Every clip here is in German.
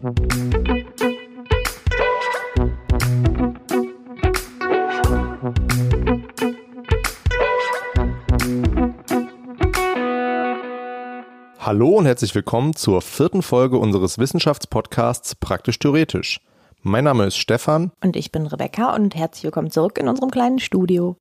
Hallo und herzlich willkommen zur vierten Folge unseres Wissenschaftspodcasts Praktisch Theoretisch. Mein Name ist Stefan. Und ich bin Rebecca und herzlich willkommen zurück in unserem kleinen Studio.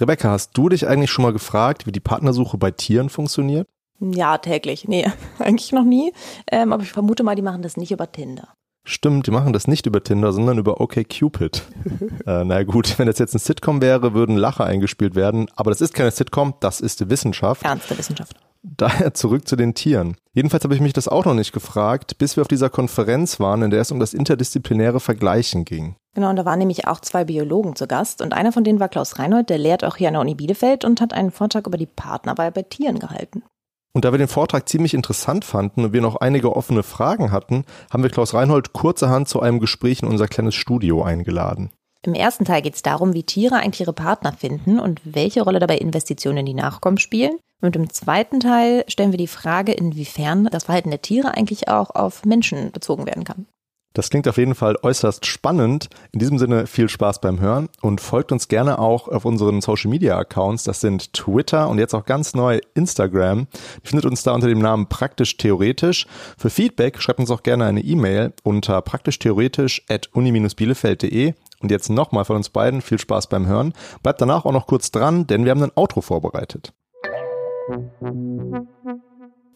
Rebecca, hast du dich eigentlich schon mal gefragt, wie die Partnersuche bei Tieren funktioniert? Ja, täglich. Nee, eigentlich noch nie. Ähm, aber ich vermute mal, die machen das nicht über Tinder. Stimmt, die machen das nicht über Tinder, sondern über OkCupid. äh, na gut, wenn das jetzt ein Sitcom wäre, würden Lacher eingespielt werden. Aber das ist keine Sitcom, das ist Wissenschaft. Ernste Wissenschaft. Daher zurück zu den Tieren. Jedenfalls habe ich mich das auch noch nicht gefragt, bis wir auf dieser Konferenz waren, in der es um das interdisziplinäre Vergleichen ging. Genau, und da waren nämlich auch zwei Biologen zu Gast und einer von denen war Klaus Reinhold, der lehrt auch hier an der Uni Bielefeld und hat einen Vortrag über die Partnerwahl bei Tieren gehalten. Und da wir den Vortrag ziemlich interessant fanden und wir noch einige offene Fragen hatten, haben wir Klaus Reinhold kurzerhand zu einem Gespräch in unser kleines Studio eingeladen. Im ersten Teil geht es darum, wie Tiere eigentlich ihre Partner finden und welche Rolle dabei Investitionen in die Nachkommen spielen. Und im zweiten Teil stellen wir die Frage, inwiefern das Verhalten der Tiere eigentlich auch auf Menschen bezogen werden kann. Das klingt auf jeden Fall äußerst spannend. In diesem Sinne viel Spaß beim Hören und folgt uns gerne auch auf unseren Social Media Accounts. Das sind Twitter und jetzt auch ganz neu Instagram. Ihr findet uns da unter dem Namen Praktisch Theoretisch. Für Feedback schreibt uns auch gerne eine E-Mail unter praktischtheoretisch at uni-bielefeld.de. Und jetzt nochmal von uns beiden viel Spaß beim Hören. Bleibt danach auch noch kurz dran, denn wir haben ein Outro vorbereitet.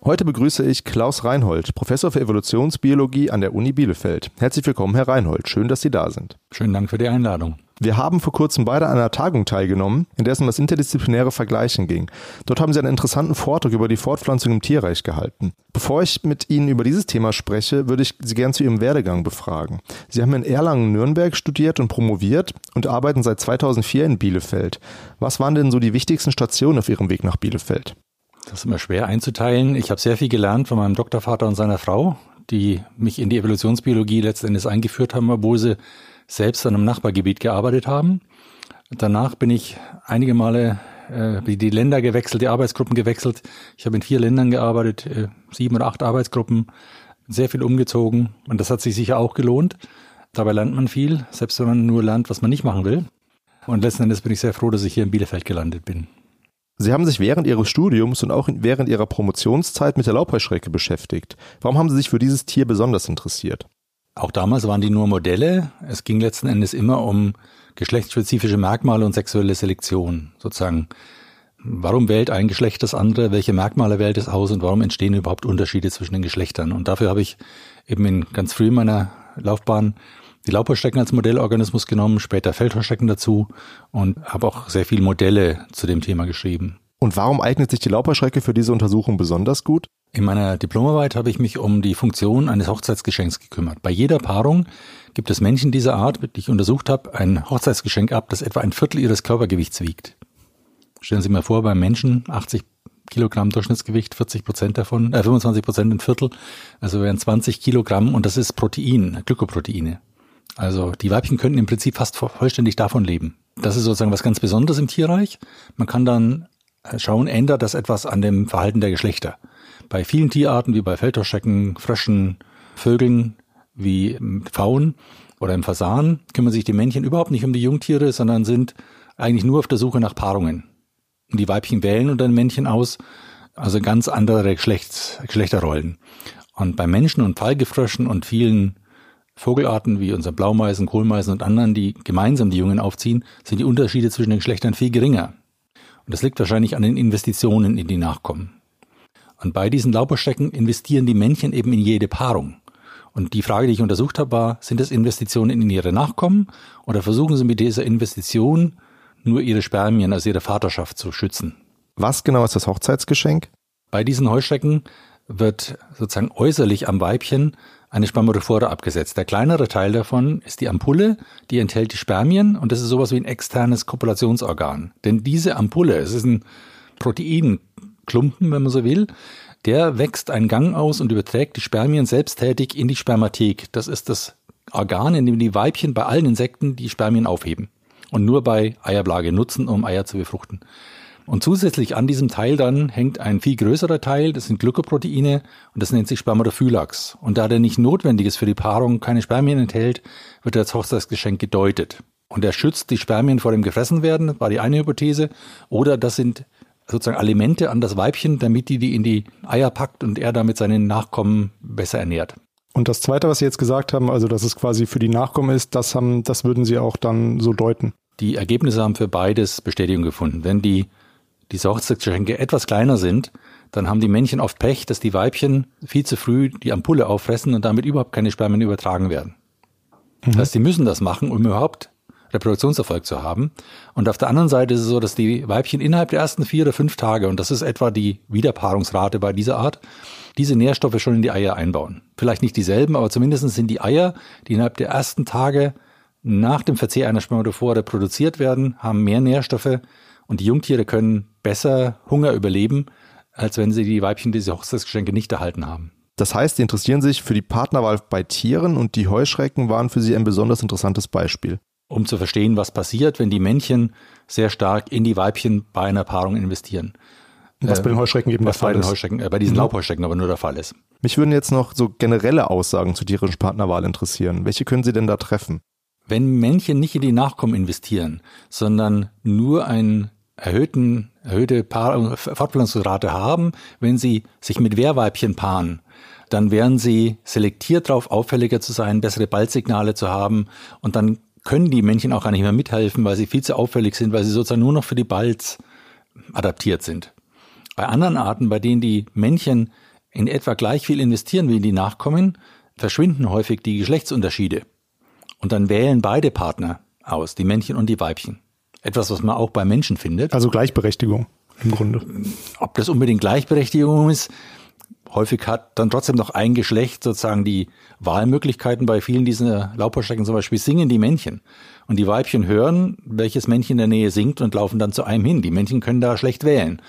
Heute begrüße ich Klaus Reinhold, Professor für Evolutionsbiologie an der Uni Bielefeld. Herzlich willkommen, Herr Reinhold. Schön, dass Sie da sind. Schönen Dank für die Einladung. Wir haben vor kurzem beide an einer Tagung teilgenommen, in der es um das interdisziplinäre Vergleichen ging. Dort haben Sie einen interessanten Vortrag über die Fortpflanzung im Tierreich gehalten. Bevor ich mit Ihnen über dieses Thema spreche, würde ich Sie gern zu Ihrem Werdegang befragen. Sie haben in Erlangen-Nürnberg studiert und promoviert und arbeiten seit 2004 in Bielefeld. Was waren denn so die wichtigsten Stationen auf Ihrem Weg nach Bielefeld? Das ist immer schwer einzuteilen. Ich habe sehr viel gelernt von meinem Doktorvater und seiner Frau, die mich in die Evolutionsbiologie letztendlich eingeführt haben, obwohl sie selbst an einem Nachbargebiet gearbeitet haben. Danach bin ich einige Male äh, die Länder gewechselt, die Arbeitsgruppen gewechselt. Ich habe in vier Ländern gearbeitet, äh, sieben oder acht Arbeitsgruppen, sehr viel umgezogen und das hat sich sicher auch gelohnt. Dabei lernt man viel, selbst wenn man nur lernt, was man nicht machen will. Und letzten Endes bin ich sehr froh, dass ich hier in Bielefeld gelandet bin. Sie haben sich während Ihres Studiums und auch während Ihrer Promotionszeit mit der Laubheuschrecke beschäftigt. Warum haben Sie sich für dieses Tier besonders interessiert? Auch damals waren die nur Modelle. Es ging letzten Endes immer um geschlechtsspezifische Merkmale und sexuelle Selektion. Sozusagen, warum wählt ein Geschlecht das andere? Welche Merkmale wählt es aus? Und warum entstehen überhaupt Unterschiede zwischen den Geschlechtern? Und dafür habe ich eben in ganz früh in meiner Laufbahn die Laubheuschrecken als Modellorganismus genommen, später Feldheuschrecken dazu und habe auch sehr viele Modelle zu dem Thema geschrieben. Und warum eignet sich die Laubheuschrecke für diese Untersuchung besonders gut? In meiner Diplomarbeit habe ich mich um die Funktion eines Hochzeitsgeschenks gekümmert. Bei jeder Paarung gibt es Männchen dieser Art, die ich untersucht habe, ein Hochzeitsgeschenk ab, das etwa ein Viertel ihres Körpergewichts wiegt. Stellen Sie mal vor, beim Menschen 80 Kilogramm Durchschnittsgewicht, 40 Prozent davon, äh, 25 Prozent ein Viertel, also wären 20 Kilogramm und das ist Protein, Glykoproteine. Also die Weibchen könnten im Prinzip fast vollständig davon leben. Das ist sozusagen was ganz Besonderes im Tierreich. Man kann dann äh, schauen, ändert das etwas an dem Verhalten der Geschlechter. Bei vielen Tierarten, wie bei Feldhorschecken, Fröschen, Vögeln, wie Pfauen oder im Fasan, kümmern sich die Männchen überhaupt nicht um die Jungtiere, sondern sind eigentlich nur auf der Suche nach Paarungen. Und die Weibchen wählen unter den Männchen aus, also ganz andere Geschlechts, Geschlechterrollen. Und bei Menschen und Pfeilgefröschen und vielen Vogelarten wie unseren Blaumeisen, Kohlmeisen und anderen, die gemeinsam die Jungen aufziehen, sind die Unterschiede zwischen den Geschlechtern viel geringer. Und das liegt wahrscheinlich an den Investitionen in die Nachkommen. Und bei diesen Lauberstecken investieren die Männchen eben in jede Paarung. Und die Frage, die ich untersucht habe, war, sind das Investitionen in ihre Nachkommen oder versuchen sie mit dieser Investition nur ihre Spermien, also ihre Vaterschaft zu schützen? Was genau ist das Hochzeitsgeschenk? Bei diesen Heuschrecken wird sozusagen äußerlich am Weibchen eine Spermatophore abgesetzt. Der kleinere Teil davon ist die Ampulle, die enthält die Spermien und das ist sowas wie ein externes Kopulationsorgan. Denn diese Ampulle, es ist ein Proteinklumpen, wenn man so will, der wächst einen Gang aus und überträgt die Spermien selbsttätig in die Spermathek. Das ist das Organ, in dem die Weibchen bei allen Insekten die Spermien aufheben und nur bei Eierblage nutzen, um Eier zu befruchten. Und zusätzlich an diesem Teil dann hängt ein viel größerer Teil, das sind Glykoproteine und das nennt sich Spermatophylax. Und da der nicht notwendig ist für die Paarung, keine Spermien enthält, wird er als Hochzeitsgeschenk gedeutet. Und er schützt die Spermien vor dem Gefressenwerden, war die eine Hypothese. Oder das sind sozusagen Alimente an das Weibchen, damit die die in die Eier packt und er damit seinen Nachkommen besser ernährt. Und das Zweite, was Sie jetzt gesagt haben, also dass es quasi für die Nachkommen ist, das haben, das würden Sie auch dann so deuten. Die Ergebnisse haben für beides Bestätigung gefunden. Wenn die diese Hochzeitsgeschenke etwas kleiner sind, dann haben die Männchen oft Pech, dass die Weibchen viel zu früh die Ampulle auffressen und damit überhaupt keine Spermien übertragen werden. Mhm. Das heißt, die müssen das machen, um überhaupt Reproduktionserfolg zu haben. Und auf der anderen Seite ist es so, dass die Weibchen innerhalb der ersten vier oder fünf Tage, und das ist etwa die Wiederpaarungsrate bei dieser Art, diese Nährstoffe schon in die Eier einbauen. Vielleicht nicht dieselben, aber zumindest sind die Eier, die innerhalb der ersten Tage nach dem Verzehr einer Spermatophore produziert werden, haben mehr Nährstoffe und die Jungtiere können besser Hunger überleben, als wenn sie die Weibchen diese Hochzeitsgeschenke nicht erhalten haben. Das heißt, sie interessieren sich für die Partnerwahl bei Tieren und die Heuschrecken waren für sie ein besonders interessantes Beispiel um zu verstehen, was passiert, wenn die Männchen sehr stark in die Weibchen bei einer Paarung investieren. Was bei den Heuschrecken eben der Fall bei den ist. Heuschrecken, äh, bei diesen Mhm. Laubheuschrecken aber nur der Fall ist. Mich würden jetzt noch so generelle Aussagen zur tierischen Partnerwahl interessieren. Welche können Sie denn da treffen? Wenn Männchen nicht in die Nachkommen investieren, sondern nur einen erhöhten, erhöhte Paar Fortpflanzungsrate haben, wenn sie sich mit Wehrweibchen paaren, dann wären sie selektiert darauf, auffälliger zu sein, bessere Balzsignale zu haben und dann können die Männchen auch gar nicht mehr mithelfen, weil sie viel zu auffällig sind, weil sie sozusagen nur noch für die Balz adaptiert sind. Bei anderen Arten, bei denen die Männchen in etwa gleich viel investieren wie die Nachkommen, verschwinden häufig die Geschlechtsunterschiede. Und dann wählen beide Partner aus, die Männchen und die Weibchen. Etwas, was man auch bei Menschen findet. Also Gleichberechtigung im Grunde. Ob das unbedingt Gleichberechtigung ist, häufig hat dann trotzdem noch ein Geschlecht sozusagen die Wahlmöglichkeiten. Bei vielen dieser Laubheuschrecken zum Beispiel singen die Männchen. Und die Weibchen hören, welches Männchen in der Nähe singt und laufen dann zu einem hin. Die Männchen können da schlecht wählen.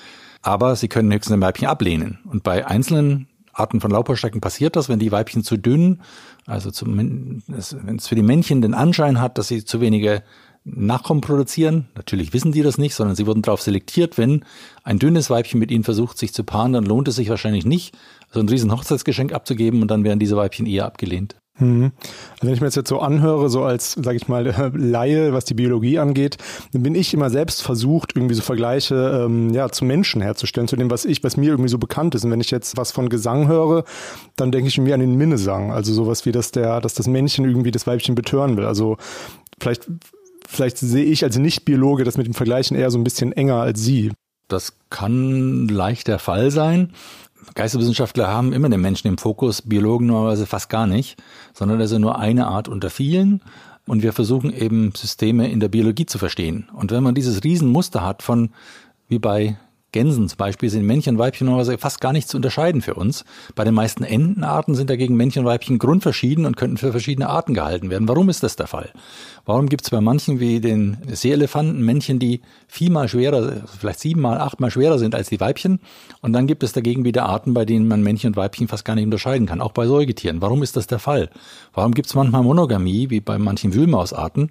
Aber sie können höchstens ein Weibchen ablehnen. Und bei einzelnen Arten von Laubheuschrecken passiert das, wenn die Weibchen zu dünn, also wenn es für die Männchen den Anschein hat, dass sie zu wenige Nachkommen produzieren. Natürlich wissen die das nicht, sondern sie wurden darauf selektiert, wenn ein dünnes Weibchen mit ihnen versucht, sich zu paaren, dann lohnt es sich wahrscheinlich nicht, so ein riesen Hochzeitsgeschenk abzugeben und dann werden diese Weibchen eher abgelehnt. Mhm. Also wenn ich mir das jetzt so anhöre, so als, sage ich mal, Laie, was die Biologie angeht, dann bin ich immer selbst versucht, irgendwie so Vergleiche ähm, ja, zu Menschen herzustellen, zu dem, was ich, was mir irgendwie so bekannt ist. Und wenn ich jetzt was von Gesang höre, dann denke ich irgendwie an den Minnesang. Also sowas wie, dass der, dass das Männchen irgendwie das Weibchen betören will. Also vielleicht, vielleicht sehe ich als Nicht-Biologe das mit dem Vergleichen eher so ein bisschen enger als Sie. Das kann leicht der Fall sein. Geisteswissenschaftler haben immer den Menschen im Fokus, Biologen normalerweise fast gar nicht, sondern das ist nur eine Art unter vielen. Und wir versuchen eben Systeme in der Biologie zu verstehen. Und wenn man dieses Riesenmuster hat von, wie bei Gänsen zum Beispiel, sind Männchen und Weibchen normalerweise fast gar nicht zu unterscheiden für uns. Bei den meisten Entenarten sind dagegen Männchen und Weibchen grundverschieden und könnten für verschiedene Arten gehalten werden. Warum ist das der Fall? Warum gibt es bei manchen wie den Seeelefanten Männchen, die viermal schwerer, vielleicht siebenmal, achtmal schwerer sind als die Weibchen? Und dann gibt es dagegen wieder Arten, bei denen man Männchen und Weibchen fast gar nicht unterscheiden kann, auch bei Säugetieren. Warum ist das der Fall? Warum gibt es manchmal Monogamie, wie bei manchen Wühlmausarten?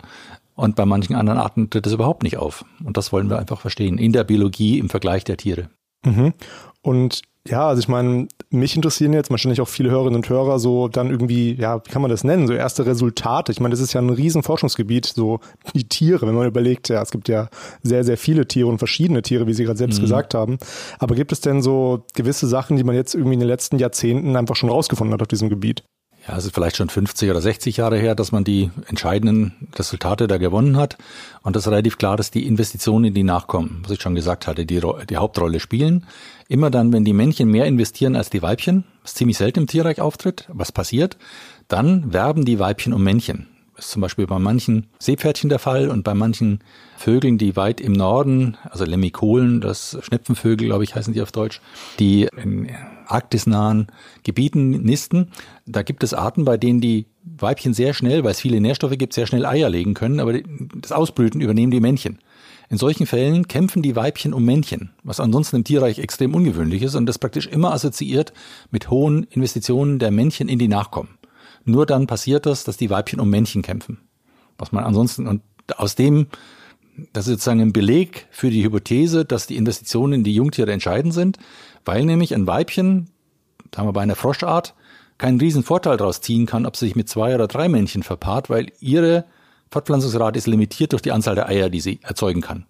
Und bei manchen anderen Arten tritt es überhaupt nicht auf. Und das wollen wir einfach verstehen. In der Biologie im Vergleich der Tiere. Mhm. Und ja, also ich meine, mich interessieren jetzt wahrscheinlich auch viele Hörerinnen und Hörer so dann irgendwie, ja, wie kann man das nennen, so erste Resultate. Ich meine, das ist ja ein riesen Forschungsgebiet, so die Tiere, wenn man überlegt, ja, es gibt ja sehr, sehr viele Tiere und verschiedene Tiere, wie Sie gerade selbst mhm. gesagt haben. Aber gibt es denn so gewisse Sachen, die man jetzt irgendwie in den letzten Jahrzehnten einfach schon rausgefunden hat auf diesem Gebiet? Ja, es ist vielleicht schon 50 oder 60 Jahre her, dass man die entscheidenden Resultate da gewonnen hat. Und das ist relativ klar, dass die Investitionen, die nachkommen, was ich schon gesagt hatte, die, die Hauptrolle spielen. Immer dann, wenn die Männchen mehr investieren als die Weibchen, was ziemlich selten im Tierreich auftritt, was passiert, dann werben die Weibchen um Männchen. Das ist zum Beispiel bei manchen Seepferdchen der Fall und bei manchen Vögeln, die weit im Norden, also Lemmikolen, das Schnepfenvögel, glaube ich, heißen die auf Deutsch, die in arktisnahen Gebieten nisten. Da gibt es Arten, bei denen die Weibchen sehr schnell, weil es viele Nährstoffe gibt, sehr schnell Eier legen können, aber das Ausbrüten übernehmen die Männchen. In solchen Fällen kämpfen die Weibchen um Männchen, was ansonsten im Tierreich extrem ungewöhnlich ist und das praktisch immer assoziiert mit hohen Investitionen der Männchen in die Nachkommen. Nur dann passiert das, dass die Weibchen um Männchen kämpfen. Was man ansonsten, und aus dem das ist sozusagen ein Beleg für die Hypothese, dass die Investitionen in die Jungtiere entscheidend sind, weil nämlich ein Weibchen, sagen wir bei einer Froschart, keinen riesen Vorteil daraus ziehen kann, ob sie sich mit zwei oder drei Männchen verpaart, weil ihre Fortpflanzungsrate ist limitiert durch die Anzahl der Eier, die sie erzeugen kann.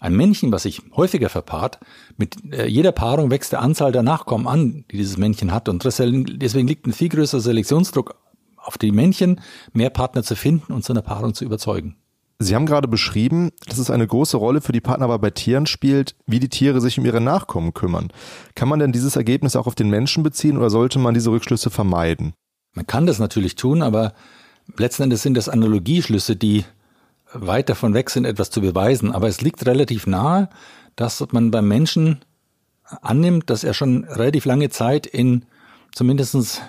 Ein Männchen, was sich häufiger verpaart, mit äh, jeder Paarung wächst der Anzahl der Nachkommen an, die dieses Männchen hat. Und deswegen liegt ein viel größerer Selektionsdruck auf die Männchen, mehr Partner zu finden und zu einer Paarung zu überzeugen. Sie haben gerade beschrieben, dass es eine große Rolle für die Partnerwahl bei Tieren spielt, wie die Tiere sich um ihre Nachkommen kümmern. Kann man denn dieses Ergebnis auch auf den Menschen beziehen oder sollte man diese Rückschlüsse vermeiden? Man kann das natürlich tun, aber letzten Endes sind das Analogieschlüsse, die weit davon weg sind, etwas zu beweisen. Aber es liegt relativ nahe, dass man beim Menschen annimmt, dass er schon relativ lange Zeit in zumindestens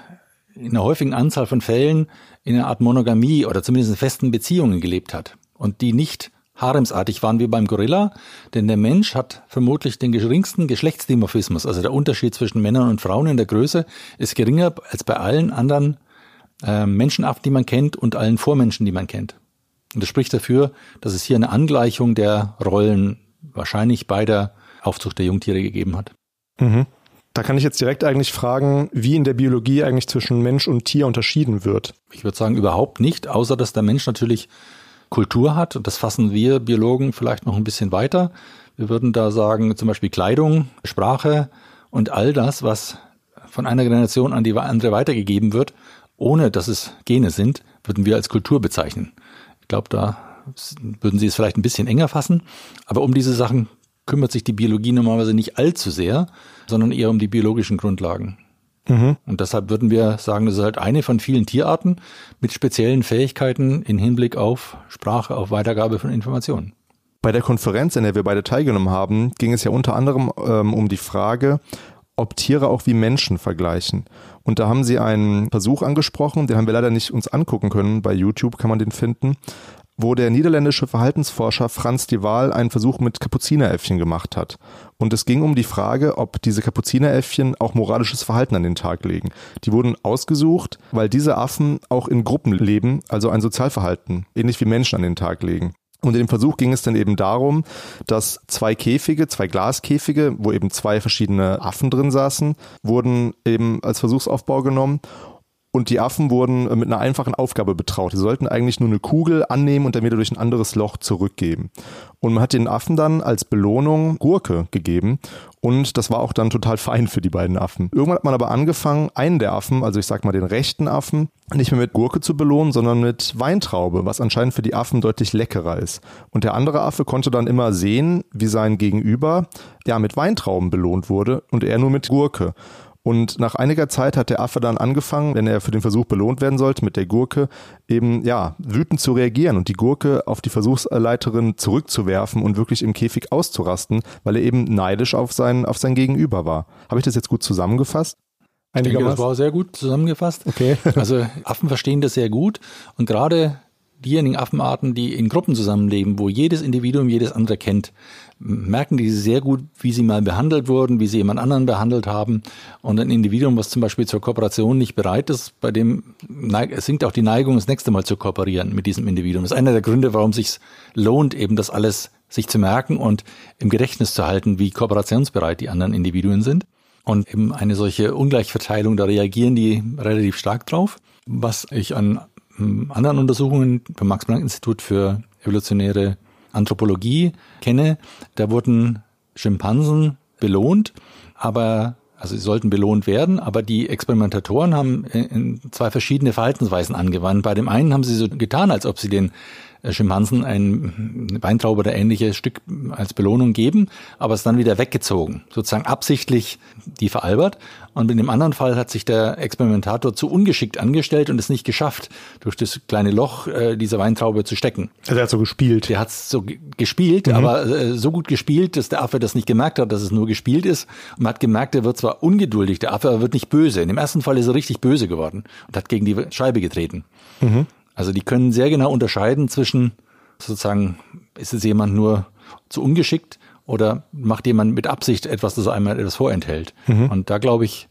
in einer häufigen Anzahl von Fällen in einer Art Monogamie oder zumindest in festen Beziehungen gelebt hat und die nicht haremsartig waren wie beim Gorilla, denn der Mensch hat vermutlich den geringsten Geschlechtsdimorphismus, also der Unterschied zwischen Männern und Frauen in der Größe ist geringer als bei allen anderen äh, Menschenaffen, die man kennt und allen Vormenschen, die man kennt. Und das spricht dafür, dass es hier eine Angleichung der Rollen wahrscheinlich bei der Aufzucht der Jungtiere gegeben hat. Mhm. Da kann ich jetzt direkt eigentlich fragen, wie in der Biologie eigentlich zwischen Mensch und Tier unterschieden wird. Ich würde sagen, überhaupt nicht, außer dass der Mensch natürlich Kultur hat. Und das fassen wir Biologen vielleicht noch ein bisschen weiter. Wir würden da sagen, zum Beispiel Kleidung, Sprache und all das, was von einer Generation an die andere weitergegeben wird, ohne dass es Gene sind, würden wir als Kultur bezeichnen. Ich glaube, da würden Sie es vielleicht ein bisschen enger fassen. Aber um diese Sachen kümmert sich die Biologie normalerweise nicht allzu sehr, sondern eher um die biologischen Grundlagen. Mhm. Und deshalb würden wir sagen, das ist halt eine von vielen Tierarten mit speziellen Fähigkeiten in Hinblick auf Sprache, auf Weitergabe von Informationen. Bei der Konferenz, in der wir beide teilgenommen haben, ging es ja unter anderem ähm, um die Frage, ob Tiere auch wie Menschen vergleichen. Und da haben sie einen Versuch angesprochen, den haben wir leider nicht uns angucken können. Bei YouTube kann man den finden wo der niederländische Verhaltensforscher Franz de Waal einen Versuch mit Kapuzineräffchen gemacht hat. Und es ging um die Frage, ob diese Kapuzineräffchen auch moralisches Verhalten an den Tag legen. Die wurden ausgesucht, weil diese Affen auch in Gruppen leben, also ein Sozialverhalten, ähnlich wie Menschen an den Tag legen. Und in dem Versuch ging es dann eben darum, dass zwei Käfige, zwei Glaskäfige, wo eben zwei verschiedene Affen drin saßen, wurden eben als Versuchsaufbau genommen und die Affen wurden äh, mit einer einfachen Aufgabe betraut. Die sollten eigentlich nur eine Kugel annehmen und dann wieder durch ein anderes Loch zurückgeben. Und man hat den Affen dann als Belohnung Gurke gegeben. Und das war auch dann total fein für die beiden Affen. Irgendwann hat man aber angefangen, einen der Affen, also ich sag mal den rechten Affen, nicht mehr mit Gurke zu belohnen, sondern mit Weintraube, was anscheinend für die Affen deutlich leckerer ist. Und der andere Affe konnte dann immer sehen, wie sein Gegenüber ja mit Weintrauben belohnt wurde und er nur mit Gurke. Und nach einiger Zeit hat der Affe dann angefangen, wenn er für den Versuch belohnt werden sollte, mit der Gurke eben, ja, wütend zu reagieren und die Gurke auf die Versuchsleiterin zurückzuwerfen und wirklich im Käfig auszurasten, weil er eben neidisch auf sein, auf sein Gegenüber war. Habe ich das jetzt gut zusammengefasst? Ich denke, das war sehr gut zusammengefasst. Okay. also Affen verstehen das sehr gut und gerade diejenigen Affenarten, die in Gruppen zusammenleben, wo jedes Individuum jedes andere kennt, merken die sehr gut, wie sie mal behandelt wurden, wie sie jemand anderen behandelt haben. Und ein Individuum, was zum Beispiel zur Kooperation nicht bereit ist, bei dem sinkt auch die Neigung, das nächste Mal zu kooperieren mit diesem Individuum. Das ist einer der Gründe, warum es sich lohnt, eben das alles sich zu merken und im Gedächtnis zu halten, wie kooperationsbereit die anderen Individuen sind. Und eben eine solche Ungleichverteilung, da reagieren die relativ stark drauf. Was ich an anderen Untersuchungen beim Max-Planck-Institut für evolutionäre Anthropologie kenne, da wurden Schimpansen belohnt, aber also sie sollten belohnt werden, aber die Experimentatoren haben in zwei verschiedene Verhaltensweisen angewandt. Bei dem einen haben sie so getan, als ob sie den äh, Schimpansen ein Weintraube oder ähnliches Stück als Belohnung geben, aber es dann wieder weggezogen, sozusagen absichtlich die veralbert. Und in dem anderen Fall hat sich der Experimentator zu ungeschickt angestellt und es nicht geschafft, durch das kleine Loch äh, dieser Weintraube zu stecken. Also er hat so gespielt. Der hat so gespielt, mhm. aber äh, so gut gespielt, dass der Affe das nicht gemerkt hat, dass es nur gespielt ist. Und man hat gemerkt, er wird zwar ungeduldig, der Affe aber wird nicht böse. In dem ersten Fall ist er richtig böse geworden und hat gegen die Scheibe getreten. Mhm. Also die können sehr genau unterscheiden zwischen sozusagen, ist es jemand nur zu ungeschickt oder macht jemand mit Absicht etwas, das einmal etwas vorenthält. Mhm. Und da glaube ich,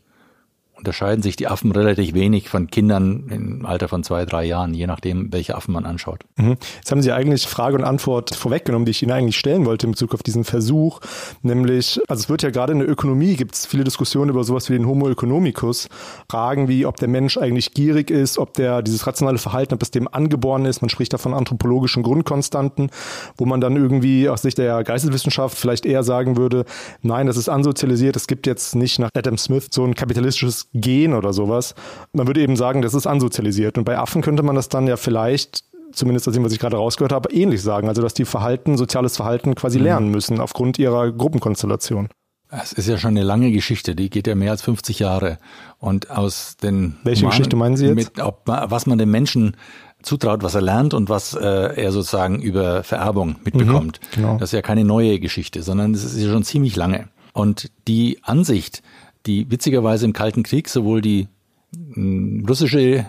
unterscheiden sich die Affen relativ wenig von Kindern im Alter von zwei, drei Jahren, je nachdem, welche Affen man anschaut. Mhm. Jetzt haben Sie eigentlich Frage und Antwort vorweggenommen, die ich Ihnen eigentlich stellen wollte in Bezug auf diesen Versuch. Nämlich, also es wird ja gerade in der Ökonomie, gibt es viele Diskussionen über sowas wie den Homo economicus. Fragen wie, ob der Mensch eigentlich gierig ist, ob der dieses rationale Verhalten, ob es dem angeboren ist. Man spricht da von anthropologischen Grundkonstanten, wo man dann irgendwie aus Sicht der Geisteswissenschaft vielleicht eher sagen würde, nein, das ist ansozialisiert. Es gibt jetzt nicht nach Adam Smith so ein kapitalistisches Gen oder sowas. Man würde eben sagen, das ist ansozialisiert. Und bei Affen könnte man das dann ja vielleicht zumindest aus dem, was ich gerade rausgehört habe, ähnlich sagen. Also, dass die Verhalten, soziales Verhalten quasi mhm. lernen müssen aufgrund ihrer Gruppenkonstellation. Es ist ja schon eine lange Geschichte, die geht ja mehr als 50 Jahre. Und aus den. Welche Humanen, Geschichte meinen Sie jetzt? Mit, ob, was man dem Menschen zutraut, was er lernt und was äh, er sozusagen über Vererbung mitbekommt. Mhm, genau. Das ist ja keine neue Geschichte, sondern es ist ja schon ziemlich lange. Und die Ansicht, die witzigerweise im Kalten Krieg sowohl die hm, russische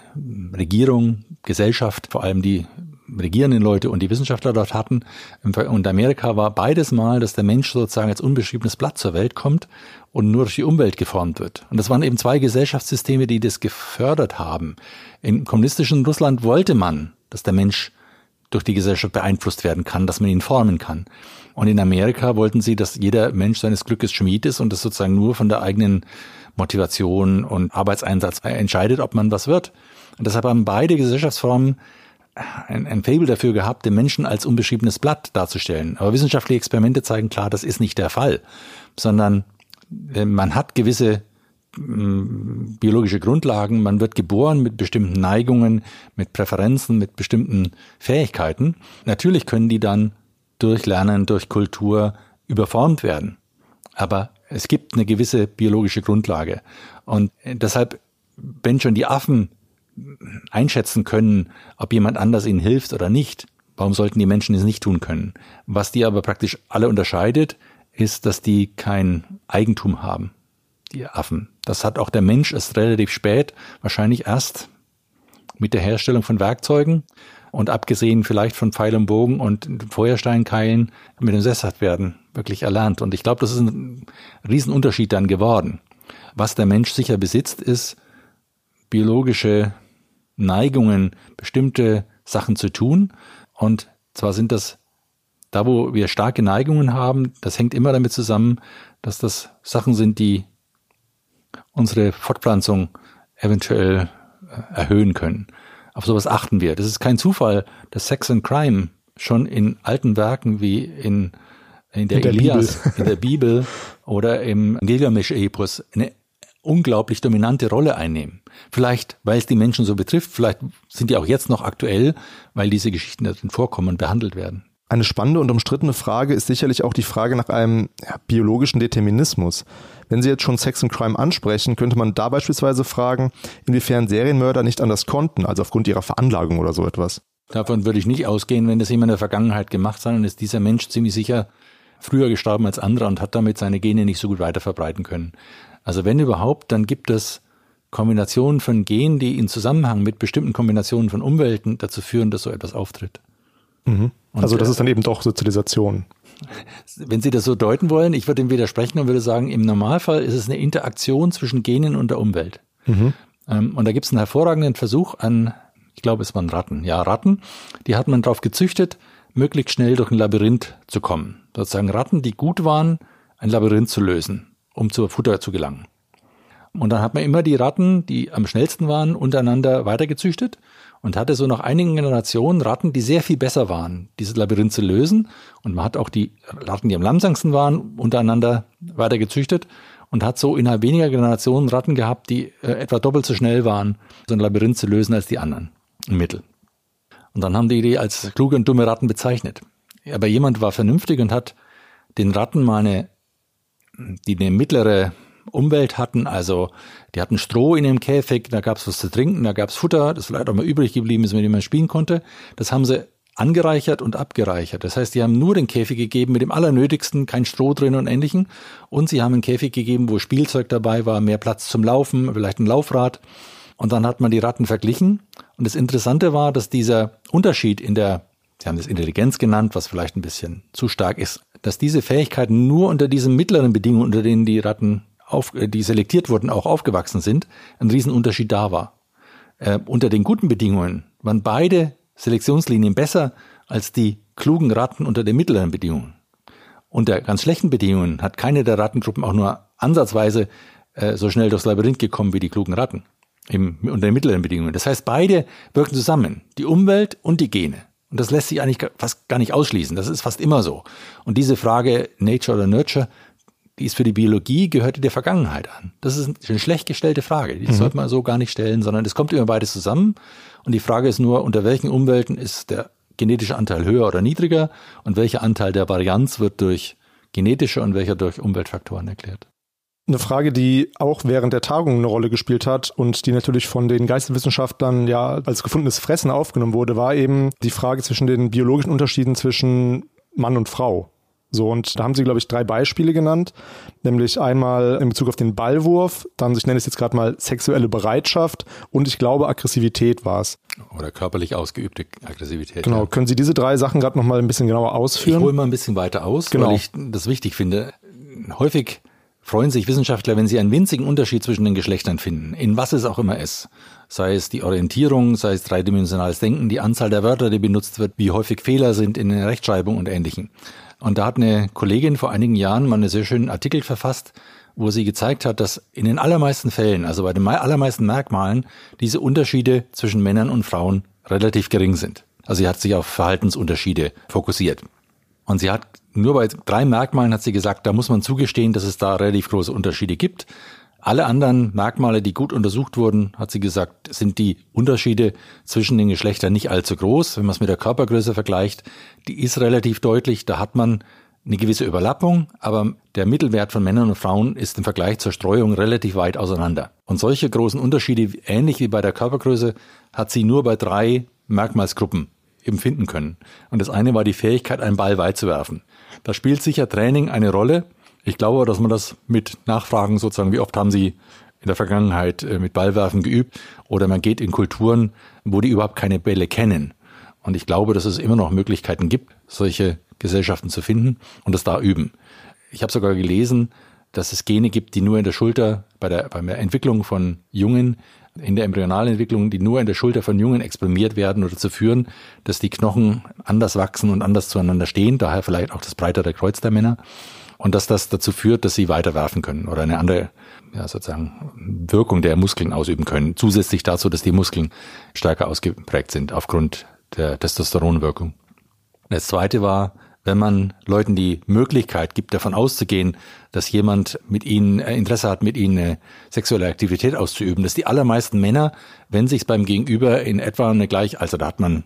Regierung, Gesellschaft, vor allem die regierenden Leute und die Wissenschaftler dort hatten. Und Amerika war beides mal, dass der Mensch sozusagen als unbeschriebenes Blatt zur Welt kommt und nur durch die Umwelt geformt wird. Und das waren eben zwei Gesellschaftssysteme, die das gefördert haben. Im kommunistischen Russland wollte man, dass der Mensch durch die Gesellschaft beeinflusst werden kann, dass man ihn formen kann. Und in Amerika wollten sie, dass jeder Mensch seines Glückes Schmied ist und das sozusagen nur von der eigenen Motivation und Arbeitseinsatz entscheidet, ob man was wird. Und deshalb haben beide Gesellschaftsformen ein, ein Fable dafür gehabt, den Menschen als unbeschriebenes Blatt darzustellen. Aber wissenschaftliche Experimente zeigen klar, das ist nicht der Fall, sondern äh, man hat gewisse mm, biologische Grundlagen, man wird geboren mit bestimmten Neigungen, mit Präferenzen, mit bestimmten Fähigkeiten. Natürlich können die dann durch Lernen, durch Kultur überformt werden. Aber es gibt eine gewisse biologische Grundlage. Und deshalb, wenn schon die Affen einschätzen können, ob jemand anders ihnen hilft oder nicht, warum sollten die Menschen es nicht tun können? Was die aber praktisch alle unterscheidet, ist, dass die kein Eigentum haben, die Affen. Das hat auch der Mensch erst relativ spät, wahrscheinlich erst mit der Herstellung von Werkzeugen und abgesehen vielleicht von Pfeil und Bogen und Feuersteinkeilen mit dem Sesshaftwerden wirklich erlernt. Und ich glaube, das ist ein Riesenunterschied dann geworden. Was der Mensch sicher besitzt, ist biologische Neigungen, bestimmte Sachen zu tun. Und zwar sind das da, wo wir starke Neigungen haben, das hängt immer damit zusammen, dass das Sachen sind, die unsere Fortpflanzung eventuell äh, erhöhen können. Auf sowas achten wir. Das ist kein Zufall, dass Sex and Crime schon in alten Werken wie in, in der, in der Elias, Bibel. in der Bibel oder im Gilgamesch-Epos eine unglaublich dominante Rolle einnehmen. Vielleicht, weil es die Menschen so betrifft, vielleicht sind die auch jetzt noch aktuell, weil diese Geschichten darin vorkommen und behandelt werden. Eine spannende und umstrittene Frage ist sicherlich auch die Frage nach einem ja, biologischen Determinismus. Wenn Sie jetzt schon Sex and Crime ansprechen, könnte man da beispielsweise fragen, inwiefern Serienmörder nicht anders konnten, also aufgrund ihrer Veranlagung oder so etwas. Davon würde ich nicht ausgehen, wenn das jemand in der Vergangenheit gemacht hat, dann ist dieser Mensch ziemlich sicher früher gestorben als andere und hat damit seine Gene nicht so gut weiter verbreiten können. Also wenn überhaupt, dann gibt es Kombinationen von Genen, die in Zusammenhang mit bestimmten Kombinationen von Umwelten dazu führen, dass so etwas auftritt. Mhm. also das äh, ist dann eben doch Sozialisation. Wenn Sie das so deuten wollen, ich würde dem widersprechen und würde sagen, im Normalfall ist es eine Interaktion zwischen Genen und der Umwelt. Mhm. Ähm, und da gibt es einen hervorragenden Versuch an, ich glaube, es waren Ratten. Ja, Ratten, die hat man darauf gezüchtet, möglichst schnell durch ein Labyrinth zu kommen. Sozusagen Ratten, die gut waren, ein Labyrinth zu lösen, um zu Futter zu gelangen. Und dann hat man immer die Ratten, die am schnellsten waren, untereinander weitergezüchtet und hatte so nach einigen Generationen Ratten, die sehr viel besser waren, dieses Labyrinth zu lösen. Und man hat auch die Ratten, die am langsamsten waren, untereinander weiter gezüchtet und hat so innerhalb weniger Generationen Ratten gehabt, die äh, etwa doppelt so schnell waren, so ein Labyrinth zu lösen als die anderen im Mittel. Und dann haben die die als kluge und dumme Ratten bezeichnet. Aber jemand war vernünftig und hat den Ratten mal eine, die eine mittlere Umwelt hatten. Also die hatten Stroh in dem Käfig, da gab es was zu trinken, da gab es Futter, das vielleicht auch mal übrig geblieben ist, mit dem man spielen konnte. Das haben sie angereichert und abgereichert. Das heißt, die haben nur den Käfig gegeben mit dem Allernötigsten, kein Stroh drin und ähnlichen. Und sie haben einen Käfig gegeben, wo Spielzeug dabei war, mehr Platz zum Laufen, vielleicht ein Laufrad. Und dann hat man die Ratten verglichen. Und das Interessante war, dass dieser Unterschied in der, Sie haben das Intelligenz genannt, was vielleicht ein bisschen zu stark ist, dass diese Fähigkeiten nur unter diesen mittleren Bedingungen, unter denen die Ratten auf, äh, die selektiert wurden, auch aufgewachsen sind, ein Riesenunterschied da war. Äh, unter den guten Bedingungen waren beide Selektionslinien besser als die klugen Ratten unter den mittleren Bedingungen. Unter ganz schlechten Bedingungen hat keine der Rattengruppen auch nur ansatzweise äh, so schnell durchs Labyrinth gekommen wie die klugen Ratten im, unter den mittleren Bedingungen. Das heißt, beide wirken zusammen, die Umwelt und die Gene. Und das lässt sich eigentlich fast gar nicht ausschließen. Das ist fast immer so. Und diese Frage Nature oder Nurture, die ist für die Biologie, gehört in der Vergangenheit an. Das ist eine schlecht gestellte Frage. Die mhm. sollte man so gar nicht stellen, sondern es kommt immer beides zusammen. Und die Frage ist nur, unter welchen Umwelten ist der genetische Anteil höher oder niedriger und welcher Anteil der Varianz wird durch genetische und welcher durch Umweltfaktoren erklärt. Eine Frage, die auch während der Tagung eine Rolle gespielt hat und die natürlich von den Geisteswissenschaftlern ja als gefundenes Fressen aufgenommen wurde, war eben die Frage zwischen den biologischen Unterschieden zwischen Mann und Frau. So, und da haben sie, glaube ich, drei Beispiele genannt. Nämlich einmal in Bezug auf den Ballwurf, dann, ich nenne es jetzt gerade mal sexuelle Bereitschaft und ich glaube, Aggressivität war es. Oder körperlich ausgeübte Aggressivität. Genau. Ja. Können Sie diese drei Sachen gerade nochmal ein bisschen genauer ausführen? Ich hole mal ein bisschen weiter aus, genau. weil ich das wichtig finde. Häufig freuen sich Wissenschaftler, wenn sie einen winzigen Unterschied zwischen den Geschlechtern finden, in was es auch immer ist. Sei es die Orientierung, sei es dreidimensionales Denken, die Anzahl der Wörter, die benutzt wird, wie häufig Fehler sind in der Rechtschreibung und ähnlichen. Und da hat eine Kollegin vor einigen Jahren mal einen sehr schönen Artikel verfasst, wo sie gezeigt hat, dass in den allermeisten Fällen, also bei den allermeisten Merkmalen, diese Unterschiede zwischen Männern und Frauen relativ gering sind. Also sie hat sich auf Verhaltensunterschiede fokussiert. Und sie hat nur bei drei Merkmalen hat sie gesagt, da muss man zugestehen, dass es da relativ große Unterschiede gibt. Alle anderen Merkmale, die gut untersucht wurden, hat sie gesagt, sind die Unterschiede zwischen den Geschlechtern nicht allzu groß. Wenn man es mit der Körpergröße vergleicht, die ist relativ deutlich. Da hat man eine gewisse Überlappung, aber der Mittelwert von Männern und Frauen ist im Vergleich zur Streuung relativ weit auseinander. Und solche großen Unterschiede, ähnlich wie bei der Körpergröße, hat sie nur bei drei Merkmalsgruppen eben finden können. Und das eine war die Fähigkeit, einen Ball weit zu werfen. Da spielt sicher Training eine Rolle. Ich glaube, dass man das mit Nachfragen sozusagen, wie oft haben Sie in der Vergangenheit äh, mit Ballwerfen geübt oder man geht in Kulturen, wo die überhaupt keine Bälle kennen. Und ich glaube, dass es immer noch Möglichkeiten gibt, solche Gesellschaften zu finden und das da üben. Ich habe sogar gelesen, dass es Gene gibt, die nur in der Schulter bei der, bei der Entwicklung von Jungen in der Embryonalentwicklung, die nur in der Schulter von Jungen exprimiert werden oder zu führen, dass die Knochen anders wachsen und anders zueinander stehen, daher vielleicht auch das breitere Kreuz der Männer. Und dass das dazu führt, dass sie weiter werfen können oder eine andere, ja, sozusagen Wirkung der Muskeln ausüben können. Zusätzlich dazu, dass die Muskeln stärker ausgeprägt sind aufgrund der Testosteronwirkung. Das zweite war, wenn man Leuten die Möglichkeit gibt, davon auszugehen, dass jemand mit ihnen äh, Interesse hat, mit ihnen eine sexuelle Aktivität auszuüben, dass die allermeisten Männer, wenn sich beim Gegenüber in etwa eine gleich, also da hat man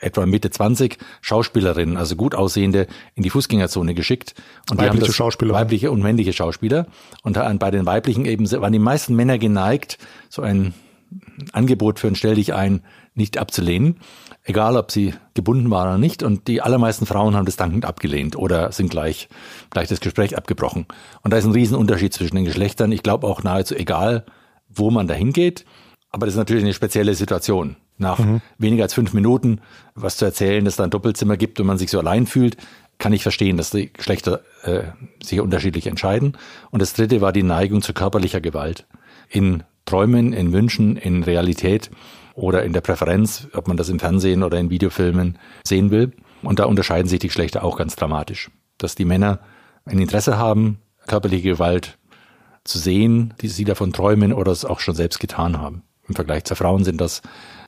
etwa Mitte 20 Schauspielerinnen, also gut aussehende, in die Fußgängerzone geschickt. Und weibliche die haben das, Schauspieler. Weibliche und männliche Schauspieler. Und bei den weiblichen eben waren die meisten Männer geneigt, so ein Angebot für ein Stell dich ein nicht abzulehnen egal ob sie gebunden waren oder nicht. Und die allermeisten Frauen haben das dankend abgelehnt oder sind gleich, gleich das Gespräch abgebrochen. Und da ist ein Riesenunterschied zwischen den Geschlechtern. Ich glaube auch nahezu egal, wo man dahin geht. Aber das ist natürlich eine spezielle Situation. Nach mhm. weniger als fünf Minuten was zu erzählen, dass da ein Doppelzimmer gibt und man sich so allein fühlt, kann ich verstehen, dass die Geschlechter äh, sich unterschiedlich entscheiden. Und das dritte war die Neigung zu körperlicher Gewalt. In Träumen, in Wünschen, in Realität oder in der Präferenz, ob man das im Fernsehen oder in Videofilmen sehen will. Und da unterscheiden sich die Geschlechter auch ganz dramatisch. Dass die Männer ein Interesse haben, körperliche Gewalt zu sehen, die sie davon träumen oder es auch schon selbst getan haben. Im Vergleich zu Frauen sind das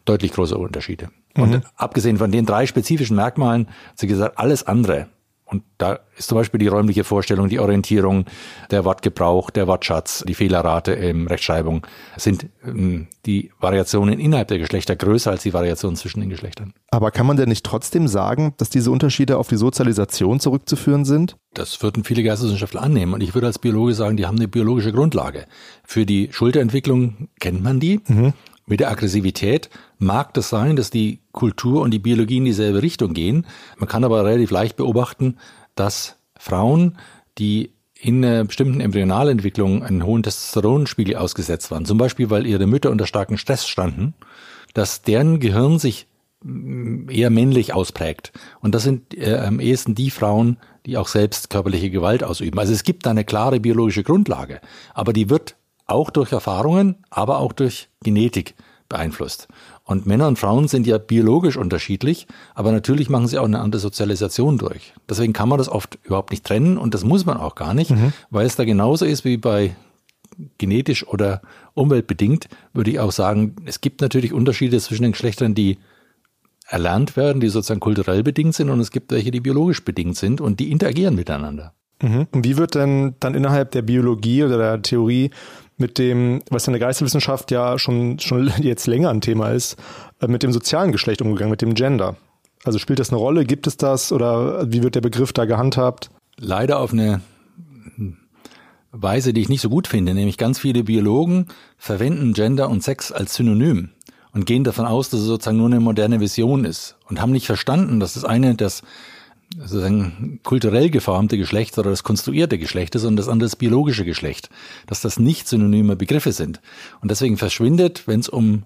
deutlich große Unterschiede. Mhm. Und abgesehen von den drei spezifischen Merkmalen, hat sie gesagt, alles andere und da ist zum Beispiel die räumliche Vorstellung, die Orientierung, der Wortgebrauch, der Wortschatz, die Fehlerrate in Rechtschreibung sind ähm, die Variationen innerhalb der Geschlechter größer als die Variationen zwischen den Geschlechtern. Aber kann man denn nicht trotzdem sagen, dass diese Unterschiede auf die Sozialisation zurückzuführen sind? Das würden viele Geisteswissenschaftler annehmen. Und ich würde als Biologe sagen, die haben eine biologische Grundlage. Für die Schulterentwicklung kennt man die. Mhm. Mit der Aggressivität mag das sein, dass die Kultur und die Biologie in dieselbe Richtung gehen. Man kann aber relativ leicht beobachten, dass Frauen, die in einer bestimmten Embryonalentwicklung einen hohen Testosteronspiegel ausgesetzt waren, zum Beispiel weil ihre Mütter unter starkem Stress standen, dass deren Gehirn sich eher männlich ausprägt. Und das sind äh, am ehesten die Frauen, die auch selbst körperliche Gewalt ausüben. Also es gibt da eine klare biologische Grundlage, aber die wird auch durch Erfahrungen, aber auch durch Genetik beeinflusst. Und Männer und Frauen sind ja biologisch unterschiedlich, aber natürlich machen sie auch eine andere Sozialisation durch. Deswegen kann man das oft überhaupt nicht trennen und das muss man auch gar nicht, mhm. weil es da genauso ist wie bei genetisch oder umweltbedingt, würde ich auch sagen, es gibt natürlich Unterschiede zwischen den Geschlechtern, die erlernt werden, die sozusagen kulturell bedingt sind und es gibt welche, die biologisch bedingt sind und die interagieren miteinander. Mhm. Und wie wird denn dann innerhalb der Biologie oder der Theorie mit dem, was in der Geisteswissenschaft ja schon, schon jetzt länger ein Thema ist, äh, mit dem sozialen Geschlecht umgegangen, mit dem Gender? Also spielt das eine Rolle? Gibt es das oder wie wird der Begriff da gehandhabt? Leider auf eine Weise, die ich nicht so gut finde, nämlich ganz viele Biologen verwenden Gender und Sex als Synonym und gehen davon aus, dass es sozusagen nur eine moderne Vision ist und haben nicht verstanden, dass das eine das sozusagen kulturell geformte Geschlecht oder das konstruierte Geschlecht ist und das andere das biologische Geschlecht, dass das nicht synonyme Begriffe sind. Und deswegen verschwindet, wenn es um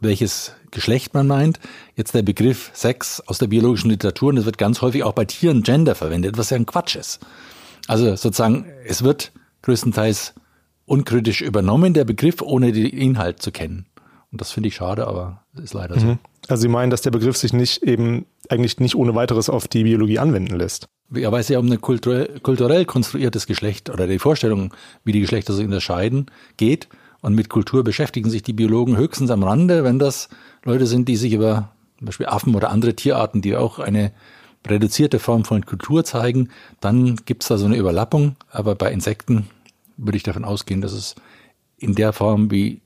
welches Geschlecht man meint, jetzt der Begriff Sex aus der biologischen Literatur und es wird ganz häufig auch bei Tieren Gender verwendet, was ja ein Quatsch ist. Also sozusagen, es wird größtenteils unkritisch übernommen, der Begriff, ohne den Inhalt zu kennen. Und das finde ich schade, aber ist leider so. Mhm. Also Sie meinen, dass der Begriff sich nicht eben eigentlich nicht ohne weiteres auf die Biologie anwenden lässt? Ja, weil es ja um ein kulturell, kulturell konstruiertes Geschlecht oder die Vorstellung, wie die Geschlechter sich unterscheiden, geht. Und mit Kultur beschäftigen sich die Biologen höchstens am Rande, wenn das Leute sind, die sich über zum Beispiel Affen oder andere Tierarten, die auch eine reduzierte Form von Kultur zeigen, dann gibt es da so eine Überlappung. Aber bei Insekten würde ich davon ausgehen, dass es in der Form, wie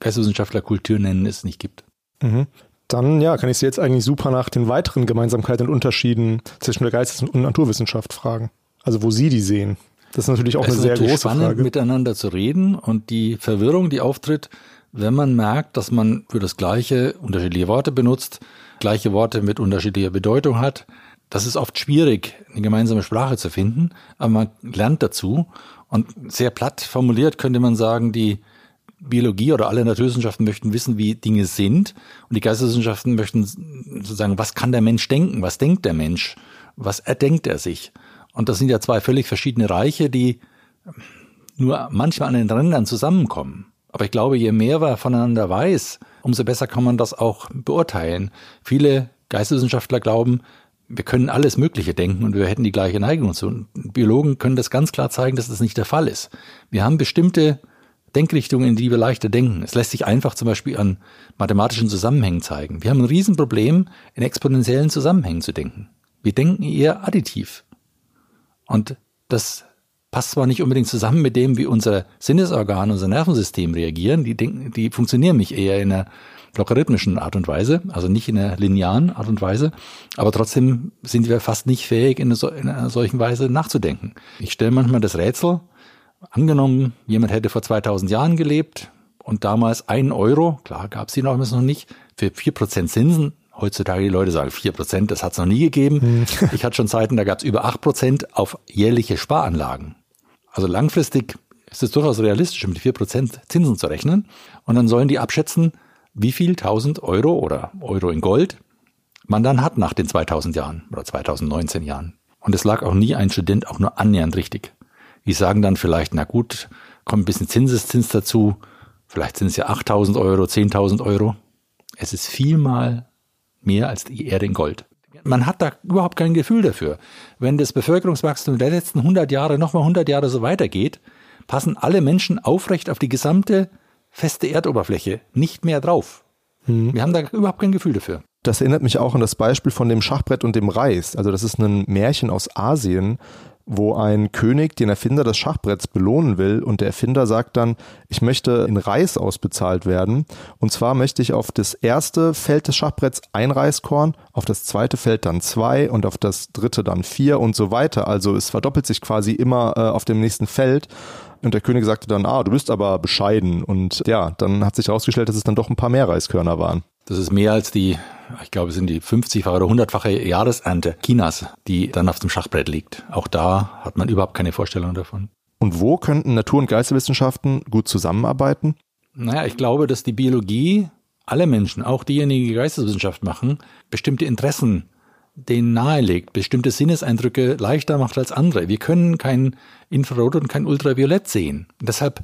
Geisteswissenschaftler Kultur nennen, es nicht gibt. Mhm. Dann ja, kann ich Sie jetzt eigentlich super nach den weiteren Gemeinsamkeiten und Unterschieden zwischen der Geistes- und Naturwissenschaft fragen. Also wo Sie die sehen. Das ist natürlich auch es eine sehr große spannend, Frage. miteinander zu reden und die Verwirrung, die auftritt, wenn man merkt, dass man für das Gleiche unterschiedliche Worte benutzt, gleiche Worte mit unterschiedlicher Bedeutung hat. Das ist oft schwierig, eine gemeinsame Sprache zu finden, aber man lernt dazu. Und sehr platt formuliert könnte man sagen, die Biologie oder alle Naturwissenschaften möchten wissen, wie Dinge sind. Und die Geisteswissenschaften möchten sozusagen, was kann der Mensch denken? Was denkt der Mensch? Was erdenkt er sich? Und das sind ja zwei völlig verschiedene Reiche, die nur manchmal an den Rändern zusammenkommen. Aber ich glaube, je mehr man voneinander weiß, umso besser kann man das auch beurteilen. Viele Geisteswissenschaftler glauben, wir können alles Mögliche denken und wir hätten die gleiche Neigung zu. Biologen können das ganz klar zeigen, dass das nicht der Fall ist. Wir haben bestimmte Denkrichtungen, in die wir leichter denken. Es lässt sich einfach zum Beispiel an mathematischen Zusammenhängen zeigen. Wir haben ein Riesenproblem, in exponentiellen Zusammenhängen zu denken. Wir denken eher additiv. Und das passt zwar nicht unbedingt zusammen mit dem, wie unser Sinnesorgan, unser Nervensystem reagieren. Die, denken, die funktionieren nicht eher in einer logarithmischen Art und Weise, also nicht in einer linearen Art und Weise, aber trotzdem sind wir fast nicht fähig, in, einer solchen Weise nachzudenken. Ich stelle manchmal das Rätsel, Angenommen, jemand hätte vor 2000 Jahren gelebt und damals einen Euro, klar gab es die damals noch nicht, für vier Prozent Zinsen. Heutzutage die Leute sagen vier Prozent, das hat es noch nie gegeben. Hm. Ich hatte schon Zeiten, da gab es über acht Prozent auf jährliche Sparanlagen. Also langfristig ist es durchaus realistisch, mit vier Prozent Zinsen zu rechnen. Und dann sollen die abschätzen, wie viel 1000 Euro oder Euro in Gold man dann hat nach den 2000 Jahren oder 2019 Jahren. Und es lag auch nie ein Student auch nur annähernd richtig. Die sagen dann vielleicht, na gut, kommt ein bisschen Zinseszins dazu. Vielleicht sind es ja 8000 Euro, 10.000 Euro. Es ist vielmal mehr als die Erde in Gold. Man hat da überhaupt kein Gefühl dafür. Wenn das Bevölkerungswachstum der letzten 100 Jahre nochmal 100 Jahre so weitergeht, passen alle Menschen aufrecht auf die gesamte feste Erdoberfläche nicht mehr drauf. Hm. Wir haben da überhaupt kein Gefühl dafür. Das erinnert mich auch an das Beispiel von dem Schachbrett und dem Reis. Also das ist ein Märchen aus Asien, wo ein König den Erfinder des Schachbretts belohnen will und der Erfinder sagt dann, ich möchte in Reis ausbezahlt werden und zwar möchte ich auf das erste Feld des Schachbretts ein Reiskorn, auf das zweite Feld dann zwei und auf das dritte dann vier und so weiter. Also es verdoppelt sich quasi immer äh, auf dem nächsten Feld und der König sagte dann, ah, du bist aber bescheiden und ja, dann hat sich herausgestellt, dass es dann doch ein paar mehr Reiskörner waren. Das ist mehr als die, ich glaube, es sind die 50-fache oder 100-fache Jahresernte Chinas, die dann auf dem Schachbrett liegt. Auch da hat man überhaupt keine Vorstellung davon. Und wo könnten Natur- und Geisteswissenschaften gut zusammenarbeiten? Naja, ich glaube, dass die Biologie alle Menschen, auch diejenigen, die Geisteswissenschaft machen, bestimmte Interessen denen nahelegt, bestimmte Sinneseindrücke leichter macht als andere. Wir können kein Infrarot und kein Ultraviolett sehen. deshalb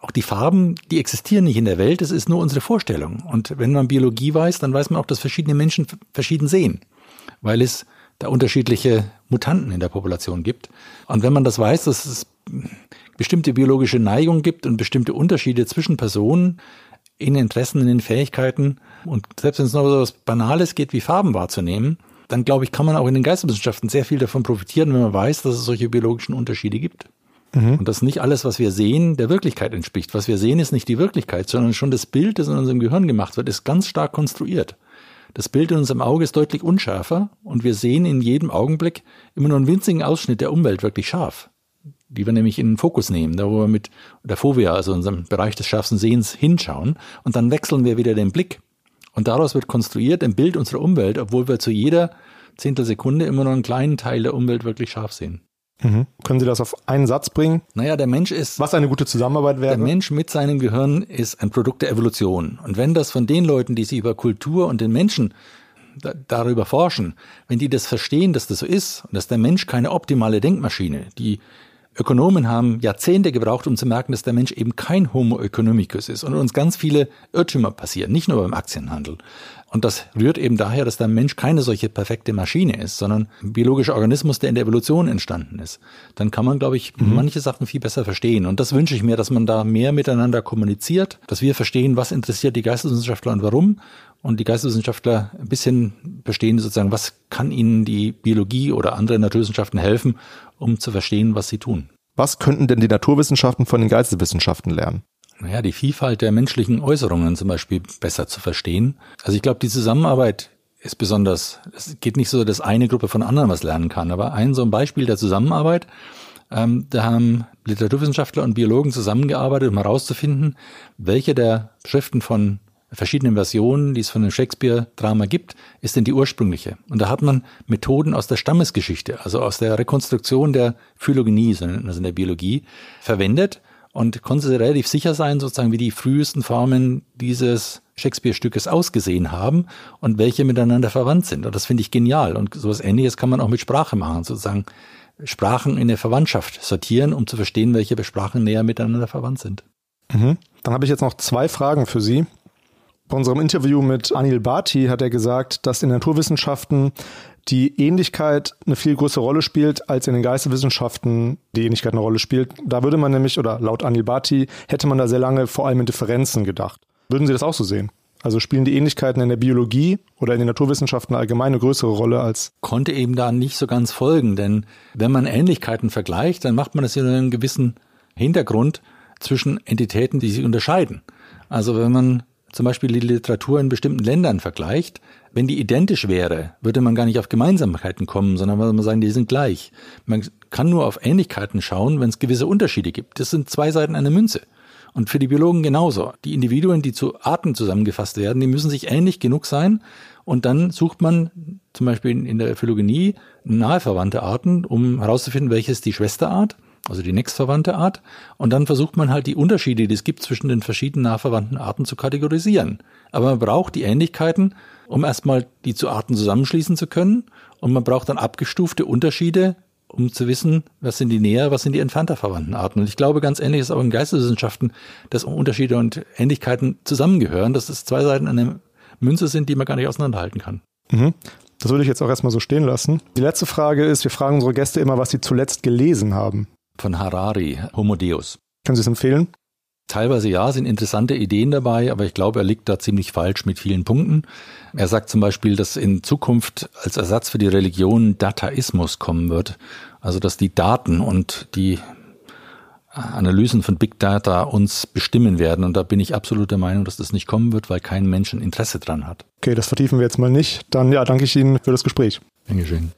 auch die Farben, die existieren nicht in der Welt, es ist nur unsere Vorstellung. Und wenn man Biologie weiß, dann weiß man auch, dass verschiedene Menschen verschieden sehen, weil es da unterschiedliche Mutanten in der Population gibt. Und wenn man das weiß, dass es bestimmte biologische Neigungen gibt und bestimmte Unterschiede zwischen Personen in Interessen, in den Fähigkeiten und selbst wenn es noch so was Banales geht, wie Farben wahrzunehmen, dann glaube ich, kann man auch in den Geisteswissenschaften sehr viel davon profitieren, wenn man weiß, dass es solche biologischen Unterschiede gibt. Mhm. Und dass nicht alles, was wir sehen, der Wirklichkeit entspricht. Was wir sehen, ist nicht die Wirklichkeit, sondern schon das Bild, das in unserem Gehirn gemacht wird, ist ganz stark konstruiert. Das Bild in unserem Auge ist deutlich unschärfer und wir sehen in jedem Augenblick immer nur einen winzigen Ausschnitt der Umwelt wirklich scharf. Die wir nämlich in den Fokus nehmen, da wo wir mit der Fovea, also unserem Bereich des scharfsten Sehens, hinschauen und dann wechseln wir wieder den Blick. Und daraus wird konstruiert ein Bild unserer Umwelt, obwohl wir zu jeder Zehntelsekunde immer nur einen kleinen Teil der Umwelt wirklich scharf sehen. Mhm. Können Sie das auf einen Satz bringen? Naja, der Mensch ist. Was eine gute Zusammenarbeit wäre? Der Mensch mit seinem Gehirn ist ein Produkt der Evolution. Und wenn das von den Leuten, die sich über Kultur und den Menschen da, darüber forschen, wenn die das verstehen, dass das so ist und dass der Mensch keine optimale Denkmaschine, die Ökonomen haben Jahrzehnte gebraucht, um zu merken, dass der Mensch eben kein Homo economicus ist und uns ganz viele Irrtümer passieren, nicht nur beim Aktienhandel. Und das rührt eben daher, dass der Mensch keine solche perfekte Maschine ist, sondern ein biologischer Organismus, der in der Evolution entstanden ist. Dann kann man, glaube ich, mhm. manche Sachen viel besser verstehen. Und das wünsche ich mir, dass man da mehr miteinander kommuniziert, dass wir verstehen, was interessiert die Geisteswissenschaftler und warum. Und die Geisteswissenschaftler ein bisschen verstehen sozusagen, was kann ihnen die Biologie oder andere Naturwissenschaften helfen, um zu verstehen, was sie tun. Was könnten denn die Naturwissenschaften von den Geisteswissenschaften lernen? Naja, die Vielfalt der menschlichen Äußerungen zum Beispiel besser zu verstehen. Also ich glaube, die Zusammenarbeit ist besonders, es geht nicht so, dass eine Gruppe von anderen was lernen kann, aber ein so ein Beispiel der Zusammenarbeit, ähm, da haben Literaturwissenschaftler und Biologen zusammengearbeitet, um herauszufinden, welche der Schriften von verschiedenen Versionen, die es von dem Shakespeare-Drama gibt, ist denn die ursprüngliche. Und da hat man Methoden aus der Stammesgeschichte, also aus der Rekonstruktion der Phylogenie, also in der Biologie, verwendet, und konnte relativ sicher sein, sozusagen, wie die frühesten Formen dieses Shakespeare-Stückes ausgesehen haben und welche miteinander verwandt sind. Und das finde ich genial. Und sowas ähnliches kann man auch mit Sprache machen, sozusagen Sprachen in der Verwandtschaft sortieren, um zu verstehen, welche Sprachen näher miteinander verwandt sind. Mhm. Dann habe ich jetzt noch zwei Fragen für Sie. Bei unserem Interview mit Anil Bhati hat er gesagt, dass in Naturwissenschaften die Ähnlichkeit eine viel größere Rolle spielt, als in den Geisteswissenschaften die Ähnlichkeit eine Rolle spielt. Da würde man nämlich, oder laut Anil Bhati, hätte man da sehr lange vor allem in Differenzen gedacht. Würden Sie das auch so sehen? Also spielen die Ähnlichkeiten in der Biologie oder in den Naturwissenschaften allgemein eine größere Rolle als? Konnte eben da nicht so ganz folgen, denn wenn man Ähnlichkeiten vergleicht, dann macht man das in einem gewissen Hintergrund zwischen Entitäten, die sich unterscheiden. Also wenn man zum Beispiel die Literatur in bestimmten Ländern vergleicht, wenn die identisch wäre, würde man gar nicht auf Gemeinsamkeiten kommen, sondern würde man sagen, die sind gleich. Man kann nur auf Ähnlichkeiten schauen, wenn es gewisse Unterschiede gibt. Das sind zwei Seiten einer Münze. Und für die Biologen genauso. Die Individuen, die zu Arten zusammengefasst werden, die müssen sich ähnlich genug sein. Und dann sucht man zum Beispiel in der Phylogenie nahe verwandte Arten, um herauszufinden, welches die Schwesterart also die nächstverwandte Art. Und dann versucht man halt die Unterschiede, die es gibt zwischen den verschiedenen nahverwandten Arten zu kategorisieren. Aber man braucht die Ähnlichkeiten, um erstmal die zu Arten zusammenschließen zu können. Und man braucht dann abgestufte Unterschiede, um zu wissen, was sind die näher, was sind die entfernter verwandten Arten. Und ich glaube, ganz ähnlich ist auch in Geisteswissenschaften, dass Unterschiede und Ähnlichkeiten zusammengehören, dass es zwei Seiten einer Münze sind, die man gar nicht auseinanderhalten kann. Mhm. Das würde ich jetzt auch erstmal so stehen lassen. Die letzte Frage ist, wir fragen unsere Gäste immer, was sie zuletzt gelesen haben von Harari, Homo Deus. Können Sie es empfehlen? Teilweise ja, sind interessante Ideen dabei, aber ich glaube, er liegt da ziemlich falsch mit vielen Punkten. Er sagt zum Beispiel, dass in Zukunft als Ersatz für die Religion Dataismus kommen wird. Also, dass die Daten und die Analysen von Big Data uns bestimmen werden. Und da bin ich absolut der Meinung, dass das nicht kommen wird, weil kein Mensch ein Interesse dran hat. Okay, das vertiefen wir jetzt mal nicht. Dann ja, danke ich Ihnen für das Gespräch. Dankeschön.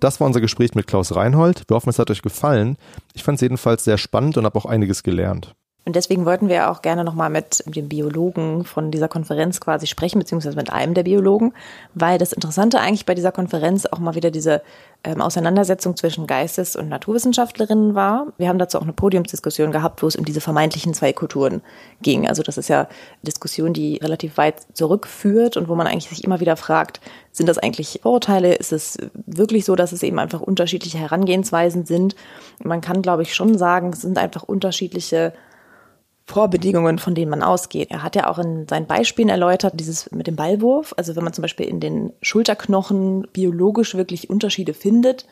Das war unser Gespräch mit Klaus Reinhold. Wir hoffen, es hat euch gefallen. Ich fand es jedenfalls sehr spannend und habe auch einiges gelernt. Und deswegen wollten wir auch gerne nochmal mit dem Biologen von dieser Konferenz quasi sprechen, beziehungsweise mit einem der Biologen, weil das Interessante eigentlich bei dieser Konferenz auch mal wieder diese ähm, Auseinandersetzung zwischen Geistes- und Naturwissenschaftlerinnen war. Wir haben dazu auch eine Podiumsdiskussion gehabt, wo es um diese vermeintlichen zwei Kulturen ging. Also das ist ja eine Diskussion, die relativ weit zurückführt und wo man eigentlich sich immer wieder fragt, sind das eigentlich Vorurteile? Ist es wirklich so, dass es eben einfach unterschiedliche Herangehensweisen sind? Man kann, glaube ich, schon sagen, es sind einfach unterschiedliche Vorbedingungen, von denen man ausgeht. Er hat ja auch in seinen Beispielen erläutert, dieses mit dem Ballwurf. Also wenn man zum Beispiel in den Schulterknochen biologisch wirklich Unterschiede findet,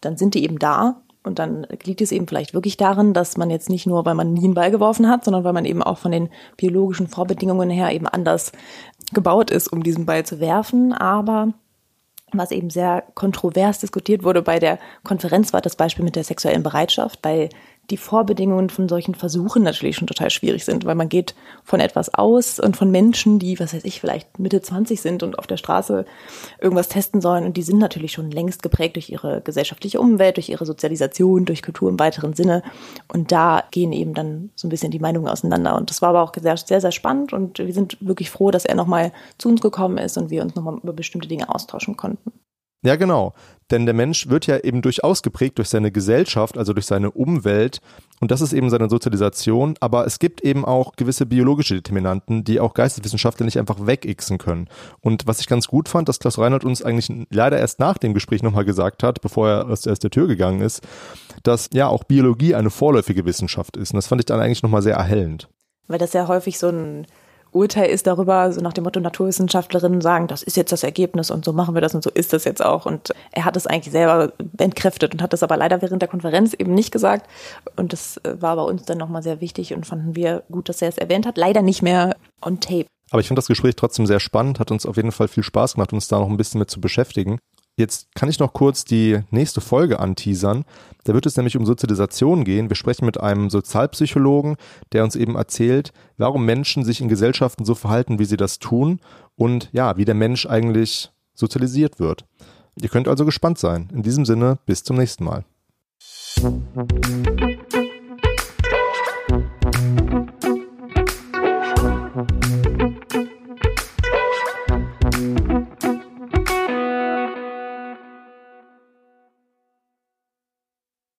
dann sind die eben da. Und dann liegt es eben vielleicht wirklich darin, dass man jetzt nicht nur, weil man nie einen Ball geworfen hat, sondern weil man eben auch von den biologischen Vorbedingungen her eben anders gebaut ist, um diesen Ball zu werfen. Aber was eben sehr kontrovers diskutiert wurde bei der Konferenz, war das Beispiel mit der sexuellen Bereitschaft. Bei die Vorbedingungen von solchen Versuchen natürlich schon total schwierig sind, weil man geht von etwas aus und von Menschen, die, was weiß ich, vielleicht Mitte 20 sind und auf der Straße irgendwas testen sollen. Und die sind natürlich schon längst geprägt durch ihre gesellschaftliche Umwelt, durch ihre Sozialisation, durch Kultur im weiteren Sinne. Und da gehen eben dann so ein bisschen die Meinungen auseinander. Und das war aber auch sehr, sehr, sehr spannend. Und wir sind wirklich froh, dass er nochmal zu uns gekommen ist und wir uns nochmal über bestimmte Dinge austauschen konnten. Ja, genau. Denn der Mensch wird ja eben durchaus geprägt durch seine Gesellschaft, also durch seine Umwelt. Und das ist eben seine Sozialisation. Aber es gibt eben auch gewisse biologische Determinanten, die auch Geisteswissenschaftler nicht einfach wegixen können. Und was ich ganz gut fand, dass Klaus Reinhardt uns eigentlich leider erst nach dem Gespräch nochmal gesagt hat, bevor er erst der Tür gegangen ist, dass ja auch Biologie eine vorläufige Wissenschaft ist. Und das fand ich dann eigentlich nochmal sehr erhellend. Weil das ja häufig so ein Urteil ist darüber, so nach dem Motto Naturwissenschaftlerinnen sagen, das ist jetzt das Ergebnis und so machen wir das und so ist das jetzt auch. Und er hat es eigentlich selber entkräftet und hat das aber leider während der Konferenz eben nicht gesagt. Und das äh, war bei uns dann nochmal sehr wichtig und fanden wir gut, dass er es erwähnt hat. Leider nicht mehr on tape. Aber ich fand das Gespräch trotzdem sehr spannend, hat uns auf jeden Fall viel Spaß gemacht, uns da noch ein bisschen mit zu beschäftigen. Jetzt kann ich noch kurz die nächste Folge anteasern. Da wird es nämlich um Sozialisation gehen. Wir sprechen mit einem Sozialpsychologen, der uns eben erzählt, warum Menschen sich in Gesellschaften so verhalten, wie sie das tun und ja, wie der Mensch eigentlich sozialisiert wird. Ihr könnt also gespannt sein. In diesem Sinne, bis zum nächsten Mal.